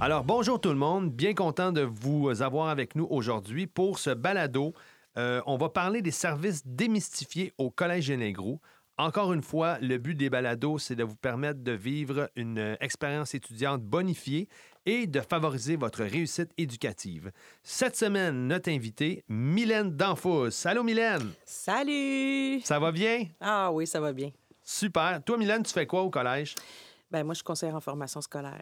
Alors, bonjour tout le monde. Bien content de vous avoir avec nous aujourd'hui pour ce balado. Euh, on va parler des services démystifiés au Collège Génégro. Encore une fois, le but des balados, c'est de vous permettre de vivre une expérience étudiante bonifiée et de favoriser votre réussite éducative. Cette semaine, notre invitée, Mylène Danfous. Allô, Mylène? Salut! Ça va bien? Ah oui, ça va bien. Super. Toi, Mylène, tu fais quoi au collège? Ben moi, je suis conseillère en formation scolaire.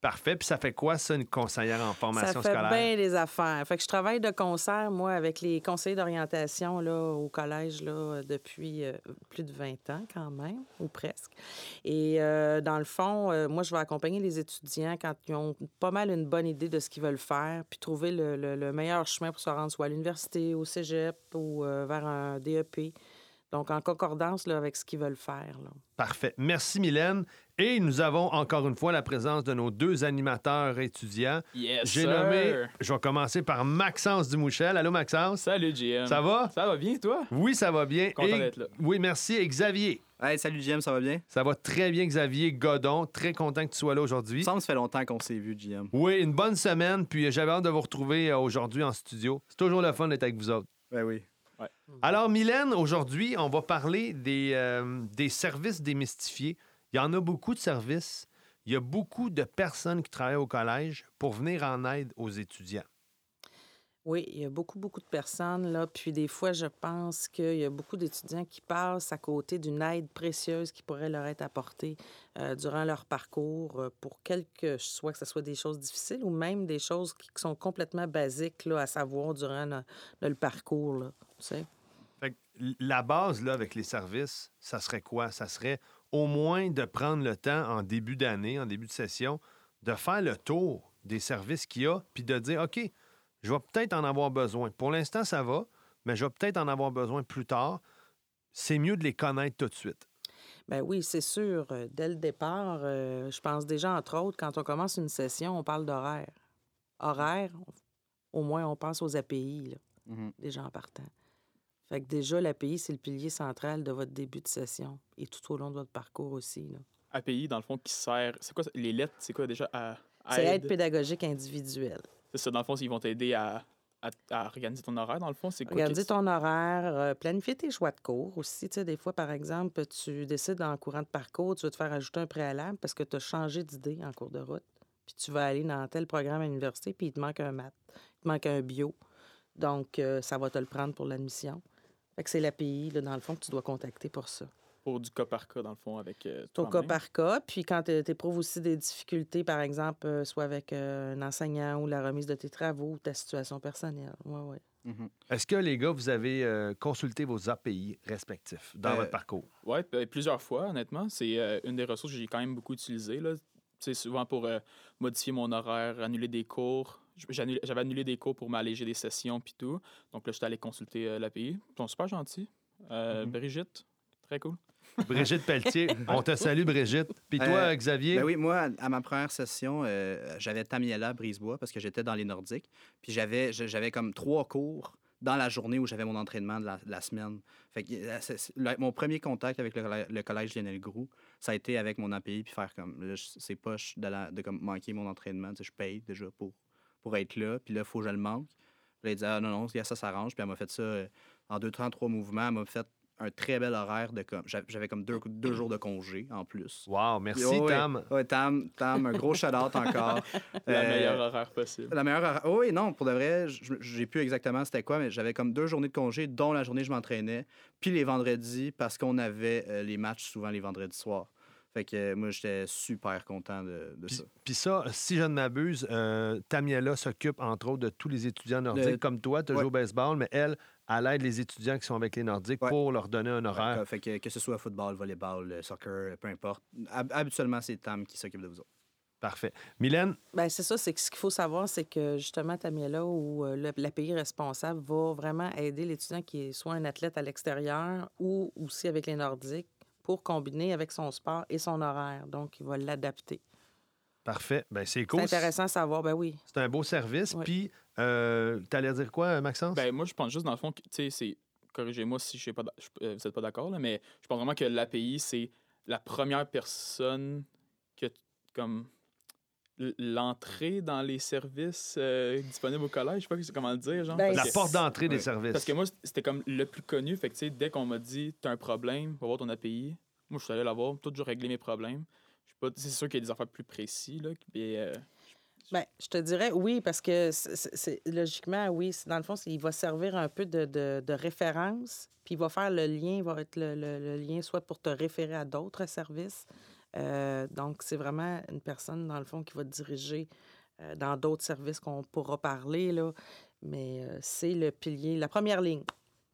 Parfait. Puis ça fait quoi, ça, une conseillère en formation ça fait scolaire? bien les affaires. Fait que je travaille de concert, moi, avec les conseillers d'orientation là, au collège là, depuis euh, plus de 20 ans quand même, ou presque. Et euh, dans le fond, euh, moi, je vais accompagner les étudiants quand ils ont pas mal une bonne idée de ce qu'ils veulent faire, puis trouver le, le- le meilleur chemin pour se rendre soit à l'université, au cégep ou vers un DEP. Donc, en concordance là, avec ce qu'ils veulent faire. Là. Parfait. Merci, Mylène. Et nous avons encore une fois la présence de nos deux animateurs étudiants. Yes, J'ai sir. nommé, je vais commencer par Maxence Dumouchel. Allô, Maxence? Salut, GM. Ça va? Ça va bien, toi? Oui, ça va bien. Content Et- d'être là. Oui, merci. Et Xavier? Hey, salut JM, ça va bien? Ça va très bien, Xavier Godon. Très content que tu sois là aujourd'hui. Il me ça fait longtemps qu'on s'est vu, JM. Oui, une bonne semaine. Puis j'avais hâte de vous retrouver euh, aujourd'hui en studio. C'est toujours le fun d'être avec vous autres. Ben oui. Alors, Mylène, aujourd'hui, on va parler des, euh, des services démystifiés. Il y en a beaucoup de services. Il y a beaucoup de personnes qui travaillent au collège pour venir en aide aux étudiants. Oui, il y a beaucoup, beaucoup de personnes, là. Puis des fois, je pense qu'il y a beaucoup d'étudiants qui passent à côté d'une aide précieuse qui pourrait leur être apportée euh, durant leur parcours euh, pour quelque soit que ce soit des choses difficiles ou même des choses qui sont complètement basiques là, à savoir durant le, le parcours, là, tu sais. La base, là, avec les services, ça serait quoi? Ça serait au moins de prendre le temps en début d'année, en début de session, de faire le tour des services qu'il y a, puis de dire, OK, je vais peut-être en avoir besoin. Pour l'instant, ça va, mais je vais peut-être en avoir besoin plus tard. C'est mieux de les connaître tout de suite. Ben oui, c'est sûr. Euh, Dès le départ, euh, je pense déjà, entre autres, quand on commence une session, on parle d'horaire. Horaire, on- au moins, on pense aux API, là, Mhm. déjà en partant. Fait que déjà, l'API, c'est le pilier central de votre début de session et tout au long de votre parcours aussi. là. API, dans le fond, qui sert. C'est quoi les lettres? C'est quoi déjà? À, C'est aide? pédagogique individuelle. C'est ça, dans le fond, ils vont t'aider à, à, à organiser ton horaire, dans le fond. C'est quoi? Qu'est-ce- ton horaire, euh, planifier tes choix de cours aussi. Tu sais, des fois, par exemple, tu décides en courant de parcours, tu veux te faire ajouter un préalable parce que tu as changé d'idée en cours de route. Puis tu vas aller dans tel programme à l'université, puis il te manque un maths, il te manque un bio. Donc, euh, ça va te le prendre pour l'admission. Fait que c'est l'API, là, dans le fond, que tu dois contacter pour ça. Pour du cas par cas, dans le fond, avec. euh, au cas par cas. Puis quand tu éprouves aussi des difficultés, par exemple, euh, soit avec euh, un enseignant ou la remise de tes travaux ou ta situation personnelle. Oui, oui. Mhm. Est-ce que, les gars, vous avez euh, consulté vos API respectifs dans Euh, votre parcours? Ouais, ben, plusieurs fois, honnêtement. C'est euh, une des ressources que j'ai quand même beaucoup utilisées. Là. C'est souvent pour euh, modifier mon horaire, annuler des cours. J'avais annulé des cours pour m'alléger des sessions puis tout. Donc là, j'étais allé consulter euh, l'API. Ils sont super gentils. Euh, Mhm. Brigitte, très cool. Brigitte Pelletier, on te salue, Brigitte. Puis toi, Euh, Xavier? Ben oui, moi, à, ma première session, euh, j'avais Tamiela Brisebois parce que j'étais dans les Nordiques. Puis j'avais je- j'avais comme trois cours dans la journée où j'avais mon entraînement de la, de la semaine. Fait que c'est- c'est- le- mon premier contact avec le, collè- le collège Lionel Groux, ça a été avec mon API puis faire comme là, je- c'est poche de, la, de comme manquer mon entraînement. Tu sais, je paye déjà pour, pour être là. Puis là, il faut que je le manque. Puis elle dit Ah non, non, ça s'arrange. Puis elle m'a fait ça euh, en deux, temps, trois mouvements. Elle m'a fait un très bel horaire de comme. J'avais comme deux, deux jours de congé en plus. Wow, merci, Oh, ouais. Tam. Ouais, Tam, Tam, un gros shout-out encore. La Euh, meilleure horaire possible. La meilleure horaire- oh oui, non, pour de vrai, je- j'ai plus exactement c'était quoi, mais j'avais comme deux journées de congé, dont la journée je m'entraînais, puis les vendredis, parce qu'on avait euh, les matchs souvent les vendredis soirs. Fait que euh, moi, j'étais super content de, de Puis, ça. puis ça, si je ne m'abuse, euh, Tamiela s'occupe entre autres de tous les étudiants nordiques Le- comme toi. Tu Ouais. joues au baseball, mais elle, elle aide les étudiants qui sont avec les nordiques Ouais. pour leur donner un horaire. Fait que, que ce soit football, volleyball, euh, soccer, peu importe. Hab- habituellement, c'est Tam qui s'occupe de vous autres. Parfait. Mylène, Bien, c'est ça. C'est que ce qu'il faut savoir, c'est que justement, Tamiela ou euh, le- l'API responsable va vraiment aider l'étudiant qui est soit un athlète à l'extérieur ou aussi avec les Nordiques pour combiner avec son sport et son horaire. Donc, il va l'adapter. parfait. Ben, c'est cool. C'est intéressant à savoir. Ben oui. C'est un beau service. Oui. Puis, euh, t'allais dire quoi, Maxence? Ben, moi, je pense juste, dans le fond, tu sais, c'est. Corrigez-moi si je sais pas, euh, vous n'êtes pas d'accord, là, mais je pense vraiment que l'API, c'est la première personne que, comme, l'entrée dans les services euh, disponibles au collège, je sais pas comment le dire, genre. Ben, La que- porte d'entrée des services. Parce que moi, c'était comme le plus connu. Fait que, tu sais, dès qu'on m'a dit, t'as un problème, va voir ton API. Moi, je suis allé la voir, toujours régler mes problèmes. C'est sûr qu'il y a des affaires plus précis, là. Puis, euh, Ben, je te dirais oui, parce que c'est- logiquement, oui, dans le fond, il va servir un peu de, de- de référence, puis il va faire le lien, il va être le, le- le lien soit pour te référer à d'autres services. Euh, donc, c'est vraiment une personne, dans le fond, qui va diriger euh, dans d'autres services qu'on pourra parler, là. Mais euh, c'est le pilier, la première ligne,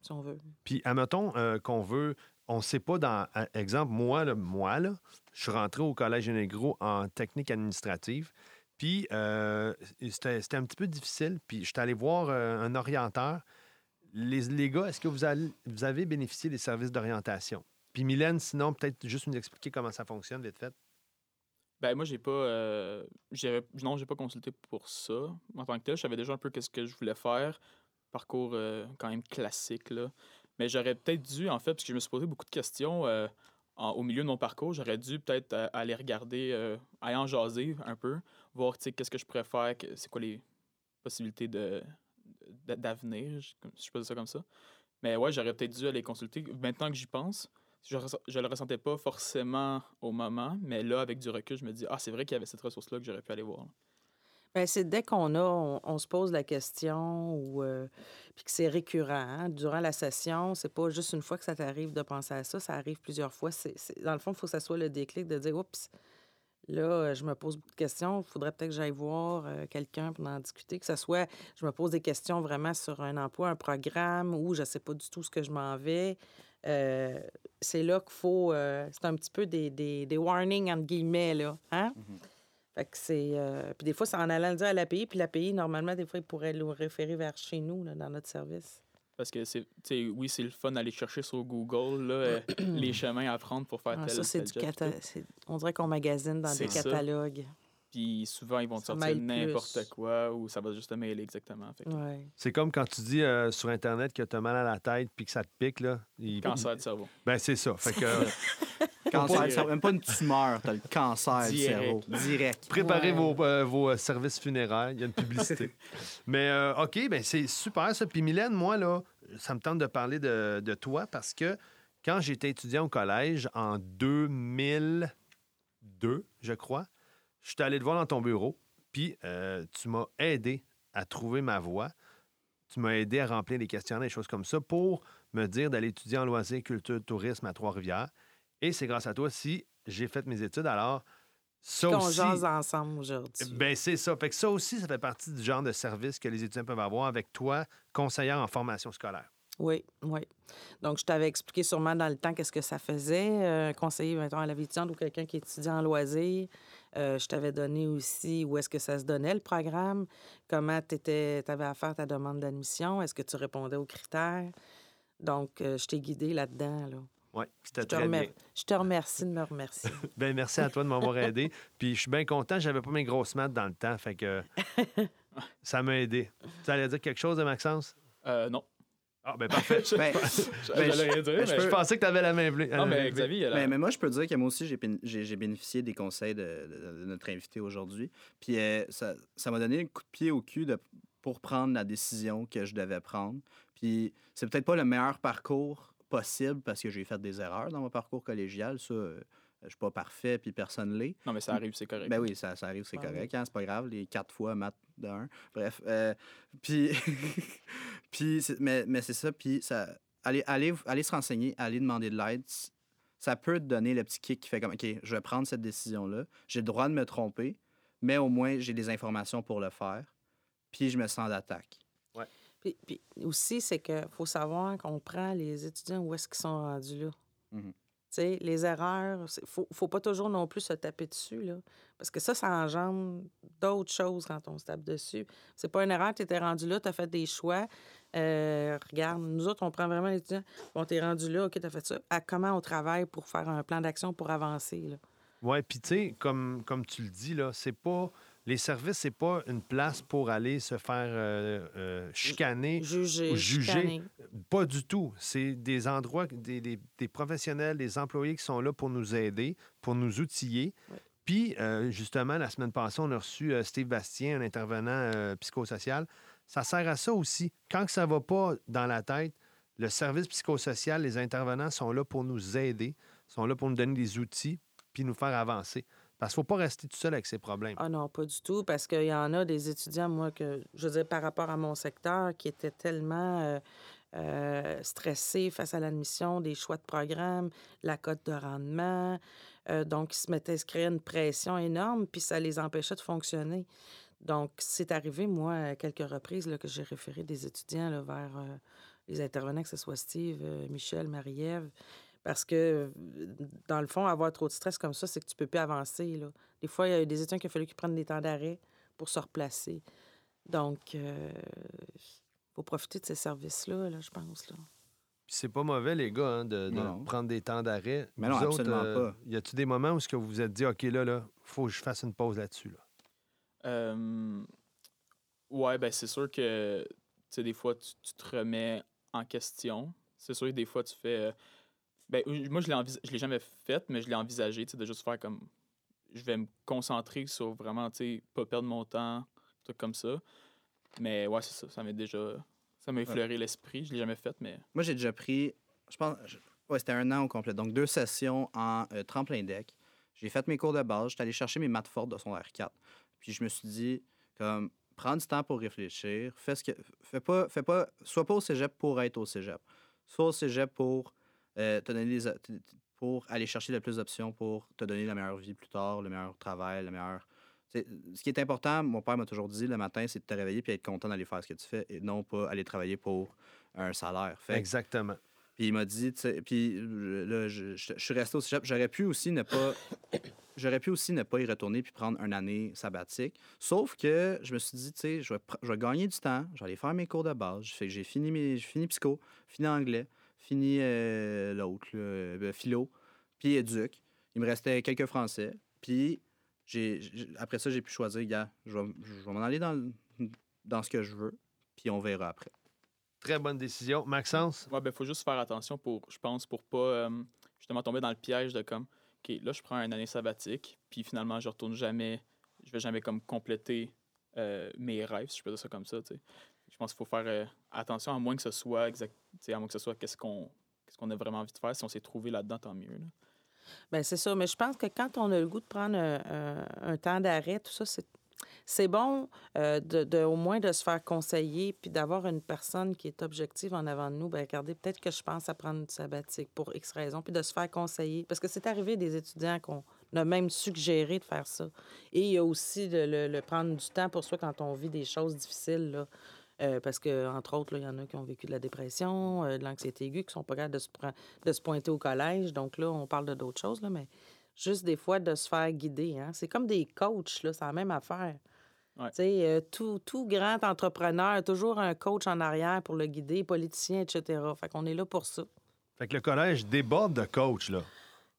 si on veut. Puis, admettons qu'on veut, on ne sait pas dans. Exemple, moi, là, moi, là, je suis rentré au Collège Négro en technique administrative. Puis, c'était c'était un petit peu difficile. Puis, je suis allé voir un orienteur. Les, les gars, est-ce que vous avez bénéficié des services d'orientation? Puis, Mylène, sinon, peut-être juste nous expliquer comment ça fonctionne, vite fait. ben, moi, j'ai pas. euh, non, j'ai pas consulté pour ça. En tant que tel, je savais déjà un peu qu'est-ce que je voulais faire. Parcours euh, quand même classique, là. Mais j'aurais peut-être dû, en fait, parce que je me suis posé beaucoup de questions euh, en- au milieu de mon parcours, j'aurais dû peut-être euh, aller regarder, aller en jaser un peu, voir, qu'est-ce que je préfère, que- c'est quoi les possibilités de, d'avenir, si je peux dire ça comme ça. Mais ouais, j'aurais peut-être dû aller consulter. Maintenant que j'y pense, je, je le ressentais pas forcément au moment, mais là, avec du recul, je me dis, ah, c'est vrai qu'il y avait cette ressource-là que j'aurais pu aller voir. Bien, c'est dès qu'on a, on, se pose la question ou euh, puis que c'est récurrent. hein. Durant la session, c'est pas juste une fois que ça t'arrive de penser à ça, ça arrive plusieurs fois. C'est- dans le fond, il faut que ça soit le déclic de dire Oups, là, euh, je me pose beaucoup de questions, il faudrait peut-être que j'aille voir euh, quelqu'un pour en discuter, que ce soit, je me pose des questions vraiment sur un emploi, un programme ou je sais pas du tout ce que je m'en vais. Euh, c'est là qu'il faut. euh, c'est un petit peu des, des, des warnings, entre guillemets, là. Hein? Fait que c'est. euh, puis des fois, c'est en allant le dire à l'API, puis l'API, normalement, des fois, il pourrait le référer vers chez nous, là, dans notre service. Parce que c'est, tu sais, oui, c'est le fun d'aller chercher sur Google là, les chemins à prendre pour faire Ah, tel ça, c'est tel du cata... On dirait qu'on magasine dans des ça. catalogues. Puis souvent, ils vont te sortir n'importe quoi ou ça va juste te mêler exactement. Ouais. C'est comme quand tu dis euh, sur Internet que tu as mal à la tête puis que ça te pique. Là, il- Cancer du cerveau. Ben, c'est ça. Fait que euh, Cancer, ça- même pas une tumeur, t'as le cancer du Direct. cerveau. Direct. préparez Ouais. vos, euh, vos services funéraires. Il y a une publicité. Mais euh, OK, ben c'est super ça. Puis Mylène, moi, là, ça me tente de parler de, de toi parce que quand j'étais étudiant au collège en 2002, je crois, je suis allé te voir dans ton bureau, puis euh, tu m'as aidé à trouver ma voie. Tu m'as aidé à remplir des questionnaires, des choses comme ça, pour me dire d'aller étudier en loisirs, culture, tourisme à Trois-Rivières. Et c'est grâce à toi si j'ai fait mes études. Alors, ça Qu'on aussi... jase ensemble aujourd'hui. Ben, c'est ça. Fait que ça aussi, ça fait partie du genre de service que les étudiants peuvent avoir avec toi, conseillère en formation scolaire. Oui, oui. Donc, je t'avais expliqué sûrement dans le temps qu'est-ce que ça faisait, euh, conseiller, mettons, à la vie étudiante ou quelqu'un qui étudie en loisirs. Euh, je t'avais donné aussi où est-ce que ça se donnait, le programme, comment tu avais à faire ta demande d'admission, est-ce que tu répondais aux critères? Donc, euh, je t'ai guidé là-dedans. Là. Oui, c'était Je, te très remer- bien. je te remercie de me remercier. Ben, merci à toi de m'avoir aidé. Puis je suis bien content, j'avais pas mes grosses maths dans le temps, fait que ça m'a aidé. Tu allais dire quelque chose de Maxence? Euh, non. Ah, ben parfait. Ben, dire, Ben, je mais- pensais que tu avais la main bleue. Non, mais. Xavier, elle a- mais, mais moi, je peux dire que moi aussi, j'ai béné- j'ai j'ai bénéficié des conseils de, de- de notre invité aujourd'hui. Puis euh, ça ça m'a donné un coup de pied au cul de, pour prendre la décision que je devais prendre. Puis c'est peut-être pas le meilleur parcours possible parce que j'ai fait des erreurs dans mon parcours collégial. Ça, euh, je suis pas parfait, puis personne l'est. Non, mais ça arrive, c'est correct. Ben oui, ça, ça arrive, c'est Ah oui. correct. Hein, c'est pas grave, les quatre fois maths de un. Bref. euh, puis, puis mais, mais c'est ça. Puis, ça, aller, aller, aller se renseigner, aller demander de l'aide, ça peut te donner le petit kick qui fait comme, OK, je vais prendre cette décision-là. J'ai le droit de me tromper, mais au moins, j'ai des informations pour le faire. Puis, je me sens d'attaque. Puis, puis aussi, c'est qu'il faut savoir qu'on prend les étudiants où est-ce qu'ils sont rendus là. Mhm. Tu les erreurs, il faut, faut pas toujours non plus se taper dessus, là. Parce que ça, ça engendre d'autres choses quand on se tape dessus. C'est pas une erreur, tu étais rendu là, tu as fait des choix. Euh, regarde, nous autres, on prend vraiment l'étudiant. Bon, tu es rendu là, OK, tu as fait ça. À comment on travaille pour faire un plan d'action pour avancer, là? Oui, puis tu sais, comme, comme tu le dis, là, c'est pas les services, c'est pas une place pour aller se faire euh, euh, chicaner Juger, ou juger. chicaner. Pas du tout. C'est des endroits, des, des- des professionnels, des employés qui sont là pour nous aider, pour nous outiller. Ouais. Puis, euh, justement, la semaine passée, on a reçu euh, Steve Bastien, un intervenant psychosocial. Ça sert à ça aussi. Quand ça va pas dans la tête, le service psychosocial, les intervenants sont là pour nous aider, sont là pour nous donner des outils, puis nous faire avancer. Parce qu'il ne faut pas rester tout seul avec ses problèmes. Ah non, pas du tout, parce qu'il y en a des étudiants, moi, que je veux dire, par rapport à mon secteur, qui étaient tellement euh, euh, stressés face à l'admission, des choix de programme, la cote de rendement. euh, donc, ils se mettaient à se créer une pression énorme, puis ça les empêchait de fonctionner. Donc, c'est arrivé, moi, à quelques reprises, là, que j'ai référé des étudiants vers les intervenants, que ce soit Steve, Michel, Marie-Ève, parce que, euh, dans le fond, avoir trop de stress comme ça, c'est que tu peux plus avancer. Là. Des fois, il y a des étudiants qui a fallu qu'ils prennent des temps d'arrêt pour se replacer. Donc, il faut profiter de ces services-là, là, je pense. Là. Puis c'est pas mauvais, les gars, hein, de, prendre des temps d'arrêt. Mais non, Vous autres, absolument euh, pas. Y a-tu des moments où ce que vous vous êtes dit, OK, là, là, faut que je fasse une pause là-dessus, là? Euh, ouais, ben c'est sûr que, tu sais, des fois, tu, tu te remets en question. C'est sûr que des fois, tu fais... ben, euh, moi, je je l'ai jamais fait, mais je l'ai envisagé, de juste faire comme... Je vais me concentrer sur vraiment, tu sais, pas perdre mon temps, truc comme ça. Mais ouais, c'est ça, ça m'est déjà... Ça m'a effleuré l'esprit. Je l'ai jamais fait, mais... Moi, j'ai déjà pris, je pense, je- ouais, c'était un an au complet. Donc, deux sessions en euh, tremplin deck. J'ai fait mes cours de base. J'étais allé chercher mes maths fortes de son R4. Puis, je me suis dit, comme, prends du temps pour réfléchir. Fais ce que. Fais pas, fais pas, sois pas au cégep pour être au cégep. Sois au cégep pour euh, te donner t- pour aller chercher le plus d'options pour te donner la meilleure vie plus tard, le meilleur travail, le meilleur. Ce qui est important, mon père m'a toujours dit le matin, c'est de te réveiller puis être content d'aller faire ce que tu fais et non pas aller travailler pour un salaire. Fait Exactement. puis il m'a dit, tu sais, puis euh, là, je, je- je suis resté au cégep. J'aurais pu aussi ne pas. J'aurais pu aussi ne pas y retourner puis prendre une année sabbatique. Sauf que je me suis dit, tu sais, je vais, je vais gagner du temps. Je vais aller faire mes cours de base. J'ai fini, mes, j'ai fini psycho, fini anglais, fini euh, l'autre, euh, philo, puis éduc. Il me restait quelques français. Puis j'ai, après ça, j'ai pu choisir, gars, je vais, je vais m'en aller dans, dans ce que je veux, puis on verra après. Très bonne décision. Maxence? Ouais, ben, faut juste faire attention pour, je pense, pour pas euh, justement tomber dans le piège de comme, OK, là, je prends une année sabbatique, puis finalement, je retourne jamais, je vais jamais comme compléter euh, mes rêves, si je peux dire ça comme ça, tu sais. Je pense qu'il faut faire euh, attention, à moins que ce soit exact, à moins que ce soit qu'est-ce qu'on qu'est-ce a vraiment envie de faire. Si on s'est trouvé là-dedans, tant mieux. là. Bien, c'est ça. Mais je pense que quand on a le goût de prendre un, un- temps d'arrêt, tout ça, c'est. C'est bon euh, de, de- au moins de se faire conseiller puis d'avoir une personne qui est objective en avant de nous. Bien, regardez, peut-être que je pense à prendre une sabbatique pour X raison, puis de se faire conseiller. Parce que c'est arrivé des étudiants qu'on a même suggéré de faire ça. Et il y a aussi de le, le prendre du temps pour soi quand on vit des choses difficiles. Là. Euh, parce que, entre autres, il y en a qui ont vécu de la dépression, euh, de l'anxiété aiguë, qui sont pas capables de se, de se pointer au collège. Donc là, on parle de d'autres choses, là, mais juste des fois de se faire guider. Hein? C'est comme des coachs, là, c'est la même affaire. Ouais. Euh, tout, tout grand entrepreneur a toujours un coach en arrière pour le guider, politicien, etc. Fait qu'on est là pour ça. Fait que le collège déborde de coachs, là.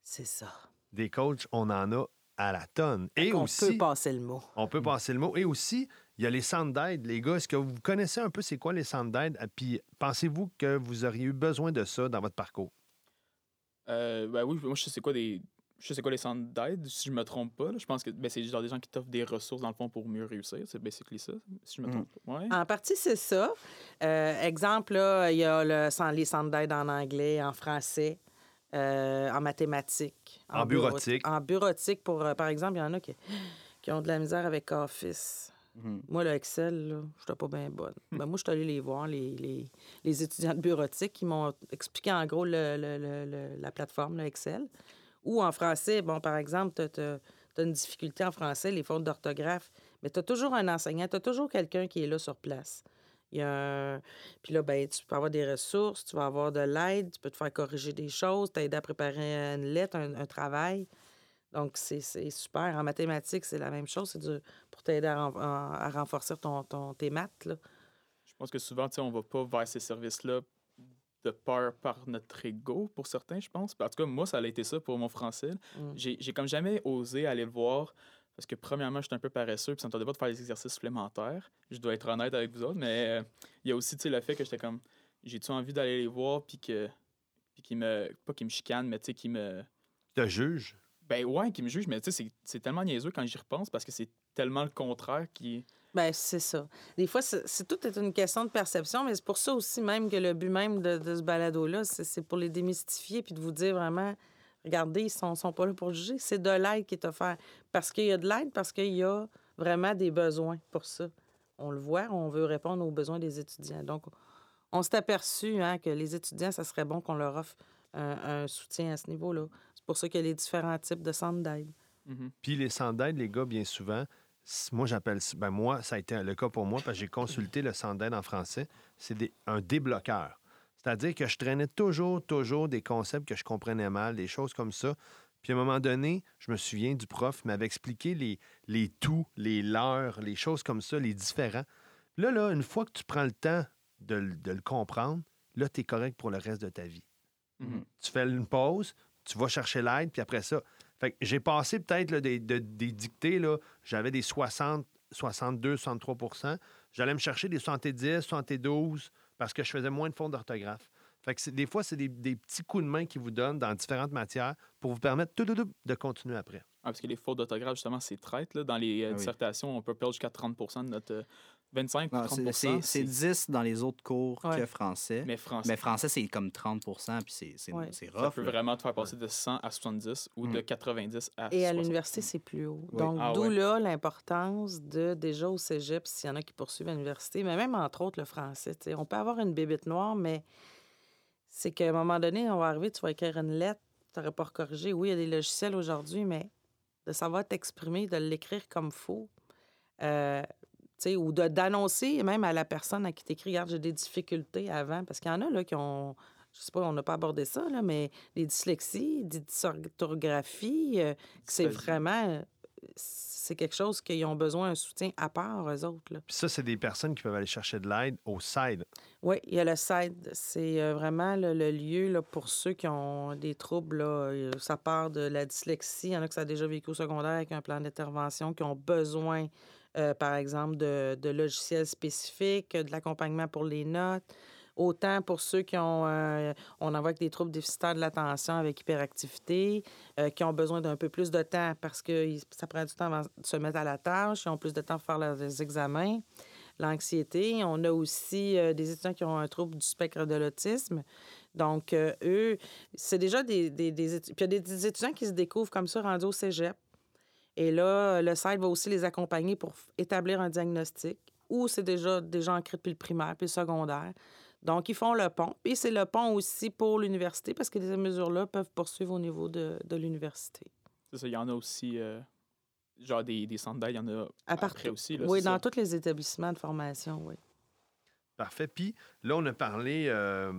C'est ça. Des coachs, on en a à la tonne. Et on aussi, peut passer le mot. on peut passer le mot. Et aussi, il y a les centres d'aide. Les gars, est-ce que vous connaissez un peu c'est quoi les centres d'aide? Et Puis pensez-vous que vous auriez eu besoin de ça dans votre parcours? Euh, ben oui, moi, je sais c'est quoi des. Je sais c'est quoi les centres d'aide, si je me trompe pas. là. Je pense que ben, c'est genre des gens qui t'offrent des ressources, dans le fond, pour mieux réussir. C'est basically ça, si je me Mm. trompe pas. Ouais. En partie, c'est ça. Euh, exemple, là, il y a le, les centres d'aide en anglais, en français, euh, en mathématiques. En bureautique. En bureautique, pour, euh, par exemple, il y en a qui, qui ont de la misère avec Office. Mhm. Moi, le Excel, là, je suis pas bien bonne. Ben, moi, je suis allée les voir, les, les, les étudiants de bureautique, qui m'ont expliqué en gros le- le- le- la plateforme, le Excel. Ou en français, bon, par exemple, tu as, une difficulté en français, les fautes d'orthographe, mais tu as toujours un enseignant, tu as toujours quelqu'un qui est là sur place. Il y a un- Puis là, ben, tu peux avoir des ressources, tu vas avoir de l'aide, tu peux te faire corriger des choses, t'aider à préparer une lettre, un, un travail. Donc, c'est c'est super. En mathématiques, c'est la même chose. C'est pour t'aider à, ren- à renforcer ton, ton- tes maths. Là. Je pense que souvent, tu sais, on va pas vers ces services-là de peur par notre ego, pour certains, je pense. En tout cas, moi, ça a été ça pour mon français. Mm. J'ai j'ai comme jamais osé aller le voir Parce que, premièrement, je suis un peu paresseux, puis ça me tentait pas de faire des exercices supplémentaires. Je dois être honnête avec vous autres, mais euh, il y a aussi, tu sais, le fait que j'étais comme, j'ai-tu envie d'aller les voir, puis que, puis qu'ils me, pas qu'ils me chicanent, mais tu sais, qu'ils me, Te juge. Ben ouais, qu'ils me jugent, mais tu sais, c'est- tellement niaiseux quand j'y repense, parce que c'est tellement le contraire qui... Ben, c'est ça. Des fois, c'est tout est une question de perception, mais c'est pour ça aussi même que le but même de, de ce balado-là, c'est pour les démystifier puis de vous dire vraiment, regardez, ils sont, sont pas là pour juger. C'est de l'aide qui est offert. Parce qu'il y a de l'aide, parce qu'il y a vraiment des besoins pour ça. On le voit, on veut répondre aux besoins des étudiants. Donc, on s'est aperçu hein, que les étudiants, ça serait bon qu'on leur offre un soutien à ce niveau-là. Pour ça qu'il y a les différents types de centres d'aide. Mhm. Puis les centres d'aide, les gars, bien souvent, moi j'appelle ça- ben moi, ça a été le cas pour moi parce que j'ai consulté le centre d'aide en français. C'est des- un débloqueur. C'est-à-dire que je traînais toujours, toujours des concepts que je comprenais mal, des choses comme ça. Puis à un moment donné, je me souviens du prof m'avait expliqué les, les tout, les leurs, les choses comme ça, les différents. Là, là, une fois que tu prends le temps de, le- de le comprendre, là, tu es correct pour le reste de ta vie Mhm. tu fais une pause, tu vas chercher l'aide, puis après ça. Fait que j'ai passé peut-être des, de- des dictées, là, j'avais des 60, 62, 63% J'allais me chercher des 70, 72 parce que je faisais moins de fautes d'orthographe. Fait que des fois, c'est des, des petits coups de main qu'ils vous donnent dans différentes matières pour vous permettre tout, tout, tout, de continuer après. Ah, parce que les fautes d'orthographe, justement, c'est traite. Là. Dans les euh, Ah oui. dissertations, on peut perdre jusqu'à 30% de notre... euh, 25 Non, 30 c'est- c'est c'est 10 dans les autres cours Ouais. que français. Mais, Mais français, c'est comme 30 puis c'est c'est Ouais. c'est ça rough. peut là. vraiment te faire passer de 100 à 70 ou de Mm. 90 à Et à 60. l'université, c'est plus haut. Oui. Donc, Ah d'où ouais. là l'importance de, déjà au cégep, s'il y en a qui poursuivent à l'université, mais même entre autres le français. On peut avoir une bébite noire, mais c'est qu'à un moment donné, on va arriver, tu vas écrire une lettre, tu n'aurais pas corrigé. Oui, il y a des logiciels aujourd'hui, mais de savoir t'exprimer, de l'écrire comme faut, euh, ou d'annoncer même à la personne à qui t'écris, regarde, j'ai des difficultés avant, parce qu'il y en a là qui ont, je sais pas, on n'a pas abordé ça, là, mais des dyslexies, des dysorthographies, euh, c'est vraiment, euh, c'est quelque chose qu'ils ont besoin d'un soutien à part, eux autres. Là. Puis ça, c'est des personnes qui peuvent aller chercher de l'aide au SIDE. Oui, il y a le SIDE. C'est euh, vraiment le, le lieu là, pour ceux qui ont des troubles. Là, ça part de la dyslexie. Il y en a qui ça a déjà vécu au secondaire avec un plan d'intervention, qui ont besoin, euh, par exemple, de, de logiciels spécifiques, de l'accompagnement pour les notes. Autant pour ceux qui ont, euh, on en voit avec des troubles déficitaires de l'attention avec hyperactivité, euh, qui ont besoin d'un peu plus de temps parce que ça prend du temps avant de se mettre à la tâche, ils ont plus de temps pour faire leurs examens l'anxiété. On a aussi des étudiants qui ont un trouble du spectre de l'autisme. Donc, eux, c'est déjà des, des, des étu- Puis il y a des étudiants qui se découvrent comme ça rendus au cégep. Et là, le SAID va aussi les accompagner pour établir un diagnostic ou c'est déjà déjà ancré depuis le primaire puis le secondaire. Donc, ils font le pont. Puis c'est le pont aussi pour l'université parce que ces mesures-là peuvent poursuivre au niveau de, de l'université. C'est ça, il y en a aussi, euh, genre des, des centres d'aide, il y en a À après partout. aussi. Là, oui, dans ça. tous les établissements de formation, oui. Parfait. Puis là, on a parlé euh,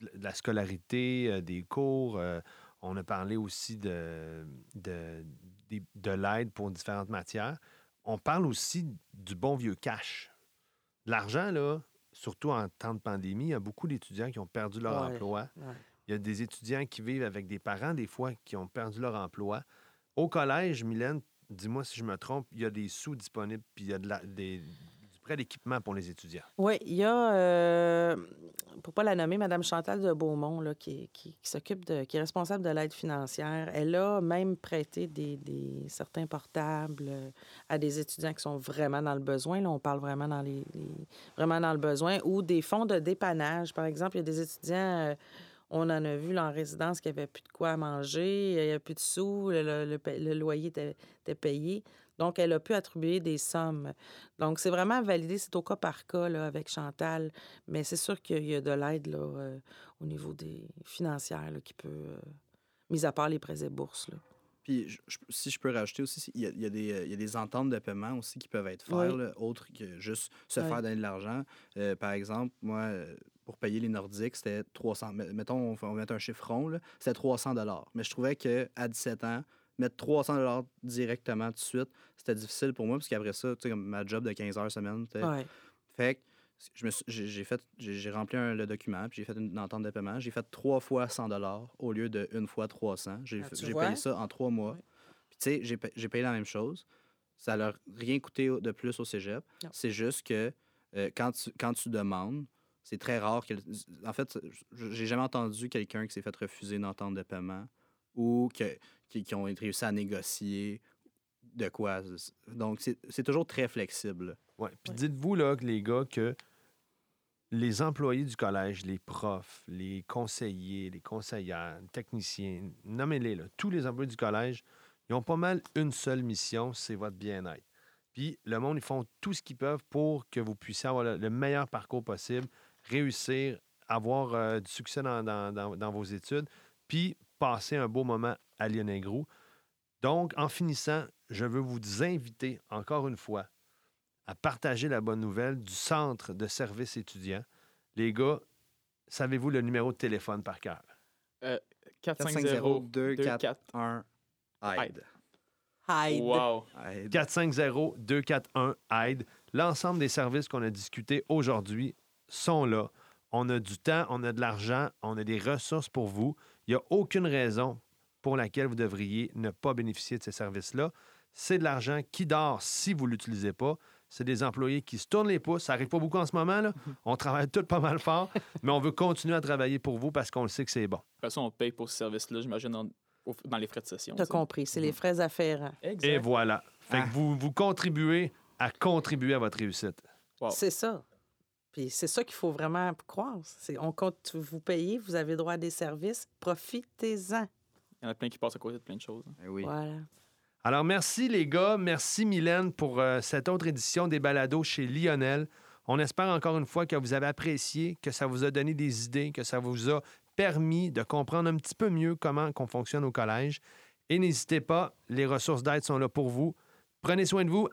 de la scolarité, euh, des cours. euh, on a parlé aussi de, de, des- de l'aide pour différentes matières. On parle aussi du bon vieux cash. L'argent, là, surtout en temps de pandémie, il y a beaucoup d'étudiants qui ont perdu leur Ouais, emploi. ouais. Il y a des étudiants qui vivent avec des parents, des fois, qui ont perdu leur emploi. Au collège, Mylène, dis-moi si je me trompe, il y a des sous disponibles, puis il y a de la- des, d'équipement pour les étudiants? Oui, il y a, euh, pour pas la nommer, Mme Chantal de Beaumont, là, qui, qui, s'occupe de, qui est responsable de l'aide financière. Elle a même prêté des, des- certains portables euh, à des étudiants qui sont vraiment dans le besoin. Là, on parle vraiment dans les, vraiment dans le besoin. Ou des fonds de dépannage. Par exemple, il y a des étudiants. euh, on en a vu en résidence qui n'avaient plus de quoi manger, il n'y avait plus de sous, le, loyer était payé. Donc, elle a pu attribuer des sommes. Donc, c'est vraiment validé, c'est au cas par cas là, avec Chantal, mais c'est sûr qu'il y a de l'aide là, euh, au niveau des financières là, qui peut, euh, mis à part les prêts et bourses. Là. Puis, je- si je peux rajouter aussi, il y a, il y a des, euh, il y a des ententes de paiement aussi qui peuvent être faites, Oui. autres que juste se Oui. faire donner de l'argent. Euh, par exemple, moi, pour payer les Nordiques, c'était 300. met- Mettons, on, va mettre un chiffre rond, là, c'était 300 Mais je trouvais qu'à 17 ans, mettre 300 directement tout de suite, c'était difficile pour moi, parce qu'après ça, tu sais, comme ma job de 15 heures semaine, Ouais. fait que je me suis- j'ai fait rempli un- le document puis j'ai fait une entente de paiement. J'ai fait trois fois 100 dollars au lieu de une fois 300 j'ai Ah, payé ça en trois mois. Puis tu sais j'ai pa- j'ai payé la même chose. Ça leur rien coûté de plus au cégep. C'est juste que euh, quand, tu, quand tu demandes, c'est très rare que. En fait, j'ai jamais entendu quelqu'un qui s'est fait refuser une entente de paiement ou que, qui, qui ont réussi à négocier de quoi. Donc, c'est c'est toujours très flexible. Ouais. Puis Ouais. dites-vous, là, que les gars, que les employés du collège, les profs, les conseillers, les conseillères, les techniciens, nommez-les, là, tous les employés du collège, ils ont pas mal une seule mission, c'est votre bien-être. Puis le monde, ils font tout ce qu'ils peuvent pour que vous puissiez avoir le, le meilleur parcours possible, réussir, avoir euh, du succès dans, dans- dans- dans vos études, puis passer un beau moment à Lyon-Gros. Donc, en finissant, je veux vous inviter encore une fois à partager la bonne nouvelle du centre de services étudiants. Les gars, savez-vous le numéro de téléphone par cœur? 450 2 4 4 1 aide. Hide. Wow. Aide. 450-241-AIDE. L'ensemble des services qu'on a discutés aujourd'hui sont là. On a du temps, on a de l'argent, on a des ressources pour vous. Il n'y a aucune raison pour laquelle vous devriez ne pas bénéficier de ces services-là. C'est de l'argent qui dort si vous ne l'utilisez pas. C'est des employés qui se tournent les pouces. Ça n'arrive pas beaucoup en ce moment. Là. On travaille tout pas mal fort, mais on veut continuer à travailler pour vous parce qu'on le sait que c'est bon. De toute façon, on paye pour ce service-là, j'imagine, dans, dans les frais de session. T'as compris, c'est les frais afférents. Exact. Et voilà. Fait Ah. que vous, vous contribuez à contribuer à votre réussite. Wow. C'est ça. Puis c'est ça qu'il faut vraiment croire. C'est, on compte vous payer, vous avez droit à des services, profitez-en. Il y en a plein qui passent à côté de plein de choses. hein. Eh oui. Voilà. Alors, merci les gars. Merci Mylène pour euh, cette autre édition des balados chez Lionel. On espère encore une fois que vous avez apprécié, que ça vous a donné des idées, que ça vous a permis de comprendre un petit peu mieux comment on fonctionne au collège. Et n'hésitez pas, les ressources d'aide sont là pour vous. Prenez soin de vous.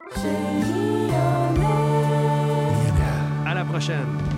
À la prochaine.